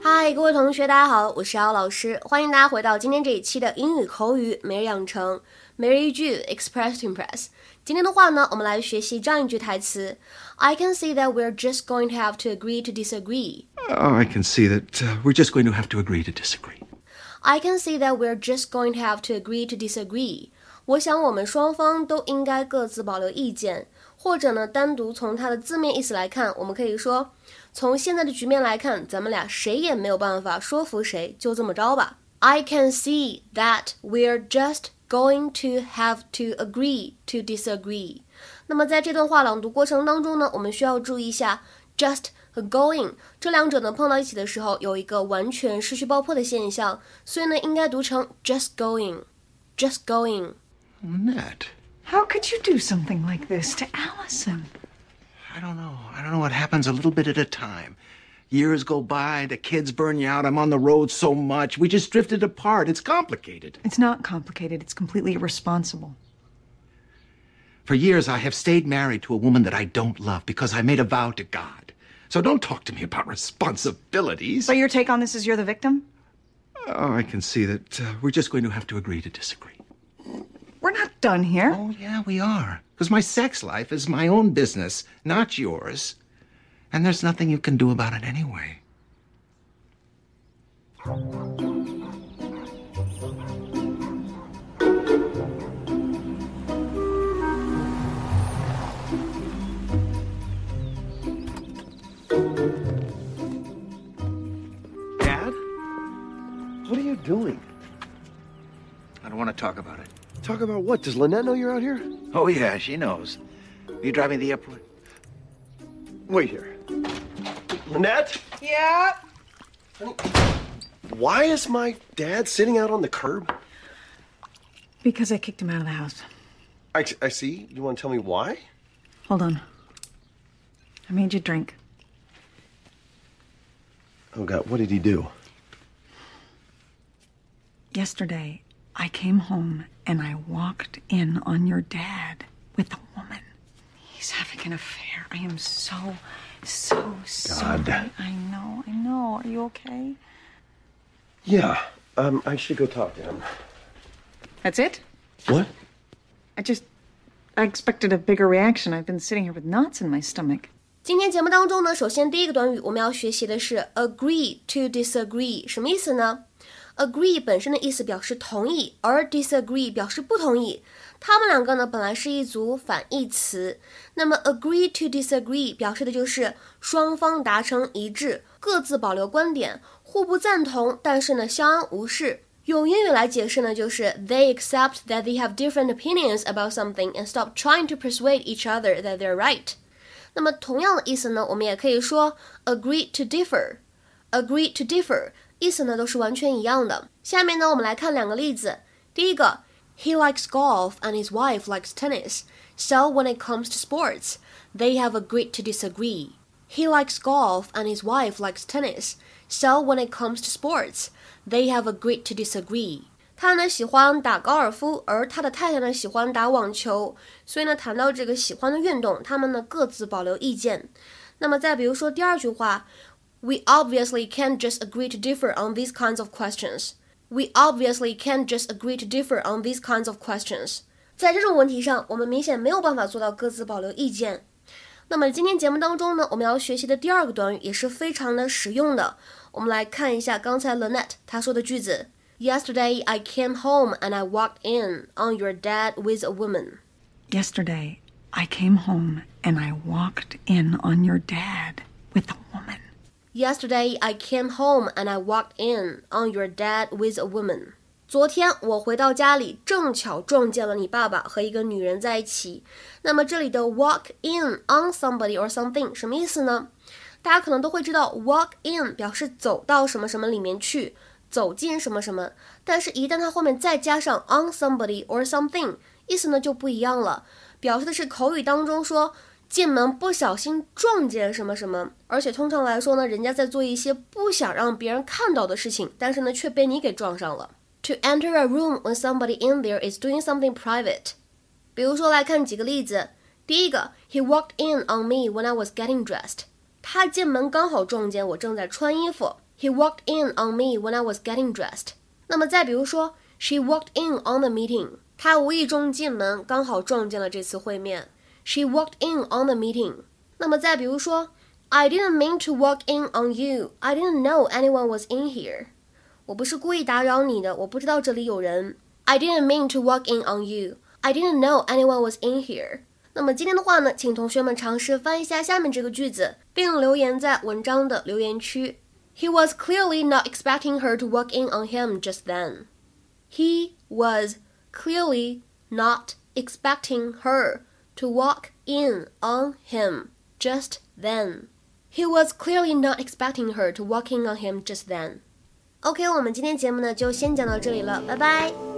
嗨，各位同学，大家好，我是姚老师，欢迎大家回到今天这一期的英语口语每日养成，每日一句 Express to Impress。今天的话呢，我们来学习这样一句台词：I can see that we're just going to have to agree to disagree. Oh, I can see that uh, we're just going to have to agree to disagree. I can see that we're just going to have to agree to disagree. 我想我们双方都应该各自保留意见，或者呢，单独从它的字面意思来看，我们可以说，从现在的局面来看，咱们俩谁也没有办法说服谁，就这么着吧。I can see that we're just going to have to agree to disagree。那么在这段话朗读过程当中呢，我们需要注意一下 just 和 going 这两者呢碰到一起的时候有一个完全失去爆破的现象，所以呢应该读成 just going，just going。Annette. How could you do something like this to Allison? I don't know. I don't know what happens a little bit at a time. Years go by, the kids burn you out. I'm on the road so much. We just drifted apart. It's complicated. It's not complicated, it's completely irresponsible. For years, I have stayed married to a woman that I don't love because I made a vow to God. So don't talk to me about responsibilities. So, your take on this is you're the victim? Oh, I can see that uh, we're just going to have to agree to disagree. Done here. Oh, yeah, we are. Because my sex life is my own business, not yours. And there's nothing you can do about it anyway. I don't want to talk about it. Talk about what? Does Lynette know you're out here? Oh, yeah, she knows. Will you driving the airport? Wait here. Lynette? Yeah. Why is my dad sitting out on the curb? Because I kicked him out of the house. I, I see. You want to tell me why? Hold on. I made you drink. Oh, God. What did he do? Yesterday, I came home and I walked in on your dad with a woman. He's having an affair. I am so, so sorry. God. I know, I know. Are you okay? Yeah. Um, I should go talk to him. That's it? What? I just. I expected a bigger reaction. I've been sitting here with knots in my stomach. 今天节目当中呢，首先第一个短语我们要学习的是 agree to disagree，什么意思呢 ？agree 本身的意思表示同意，而 disagree 表示不同意。它们两个呢本来是一组反义词。那么 agree to disagree 表示的就是双方达成一致，各自保留观点，互不赞同，但是呢相安无事。用英语来解释呢，就是 they accept that they have different opinions about something and stop trying to persuade each other that they're right。那么同样的意思呢，我们也可以说 agree to differ，agree to differ， 意思呢都是完全一样的。下面呢，我们来看两个例子。第一个，He likes golf and his wife likes tennis. So when it comes to sports, they have agreed to disagree. He likes golf and his wife likes tennis. So when it comes to sports, they have agreed to disagree. 他呢喜欢打高尔夫，而他的太太呢喜欢打网球，所以呢谈到这个喜欢的运动，他们呢各自保留意见。那么再比如说第二句话 ，We obviously can't just agree to differ on these kinds of questions. We obviously can't just agree to differ on these kinds of questions. 在这种问题上，我们明显没有办法做到各自保留意见。那么今天节目当中呢，我们要学习的第二个短语也是非常的实用的。我们来看一下刚才 Lynette 她说的句子。Yesterday I came home and I walked in on your dad with a woman. Yesterday, I came home and I walked in on your dad with a woman. Yesterday I came home and I walked in on your dad with a woman. 昨天我回到家里，正巧撞见了你爸爸和一个女人在一起。那么这里的 walk in on somebody or something 什么意思呢？大家可能都会知道，walk in 表示走到什么什么里面去，走进什么什么。但是，一旦它后面再加上 on somebody or something，意思呢就不一样了，表示的是口语当中说进门不小心撞见什么什么，而且通常来说呢，人家在做一些不想让别人看到的事情，但是呢却被你给撞上了。To enter a room when somebody in there is doing something private。比如说来看几个例子。第一个，He walked in on me when I was getting dressed。他进门刚好撞见我正在穿衣服。He walked in on me when I was getting dressed。那么再比如说，She walked in on the meeting。她无意中进门，刚好撞见了这次会面。She walked in on the meeting。那么再比如说，I didn't mean to walk in on you. I didn't know anyone was in here。我不是故意打扰你的，我不知道这里有人。I didn't mean to walk in on you. I didn't know anyone was in here。那么今天的话呢，请同学们尝试翻译一下下面这个句子，并留言在文章的留言区。He was clearly not expecting her to walk in on him just then. He was clearly not expecting her to walk in on him just then. He was clearly not expecting her to walk in on him just then. OK，我们今天节目呢就先讲到这里了，拜拜。